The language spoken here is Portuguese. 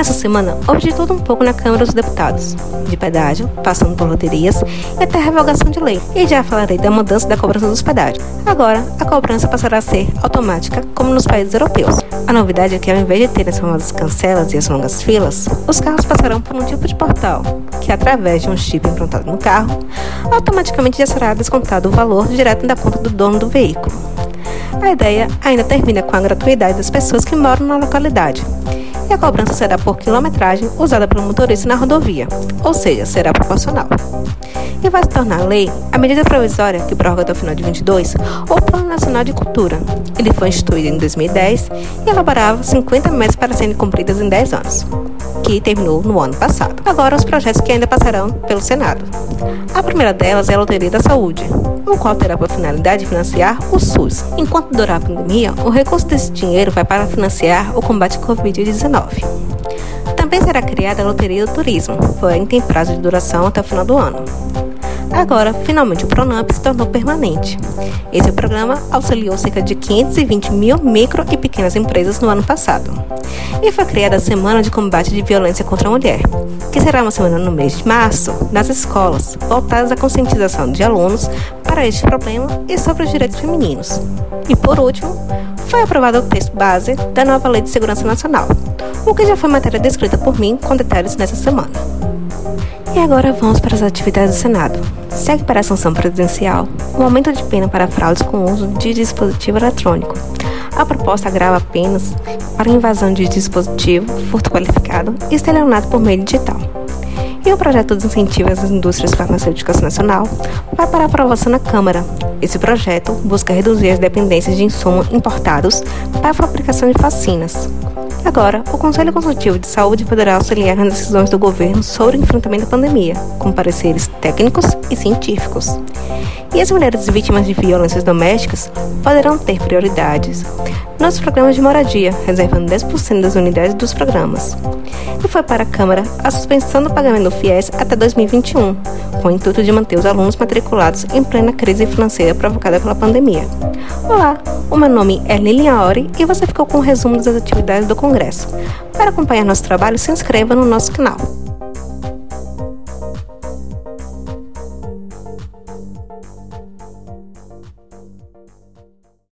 Nessa semana, houve de tudo um pouco na Câmara dos Deputados, de pedágio, passando por loterias e até revogação de lei. E já falarei da mudança da cobrança dos pedágios. Agora, a cobrança passará a ser automática, como nos países europeus. A novidade é que, ao invés de ter as famosas cancelas e as longas filas, os carros passarão por um tipo de portal, que através de um chip implantado no carro, automaticamente já será descontado o valor direto da conta do dono do veículo. A ideia ainda termina com a gratuidade das pessoas que moram na localidade, e a cobrança será por quilometragem usada pelo motorista na rodovia, ou seja, será proporcional. E vai se tornar lei a medida provisória que prorroga até o final de 22 o Plano Nacional de Cultura. Ele foi instituído em 2010 e elaborava 50 metas para serem cumpridas em 10 anos, que terminou no ano passado. Agora, os projetos que ainda passarão pelo Senado. A primeira delas é a Loteria da Saúde, o qual terá por finalidade financiar o SUS. Enquanto durar a pandemia, o recurso desse dinheiro vai para financiar o combate à Covid-19. Também será criada a Loteria do Turismo, porém tem prazo de duração até o final do ano. Agora, finalmente, o Pronamp se tornou permanente. Esse programa auxiliou cerca de 520 mil micro e pequenas empresas no ano passado. E foi criada a Semana de Combate de Violência contra a Mulher, que será uma semana no mês de março, nas escolas, voltadas à conscientização de alunos para este problema e sobre os direitos femininos. E por último, foi aprovado o texto base da nova Lei de Segurança Nacional, o que já foi matéria descrita por mim com detalhes nessa semana. E agora vamos para as atividades do Senado. Segue para a sanção presidencial o aumento de pena para fraudes com uso de dispositivo eletrônico. A proposta agrava penas para invasão de dispositivo, furto qualificado e estelionato por meio digital. E o projeto de incentivo às indústrias farmacêuticas nacional vai para aprovação na Câmara. Esse projeto busca reduzir as dependências de insumos importados para a fabricação de vacinas. Agora, o Conselho Consultivo de Saúde poderá auxiliar nas decisões do governo sobre o enfrentamento da pandemia, com pareceres técnicos e científicos. E as mulheres vítimas de violências domésticas poderão ter prioridades nos programas de moradia, reservando 10% das unidades dos programas. E foi para a Câmara a suspensão do pagamento do FIES até 2021, com o intuito de manter os alunos matriculados em plena crise financeira provocada pela pandemia. Olá, o meu nome é Lilian Ori e você ficou com um resumo das atividades do Congresso. Para acompanhar nosso trabalho, se inscreva no nosso canal.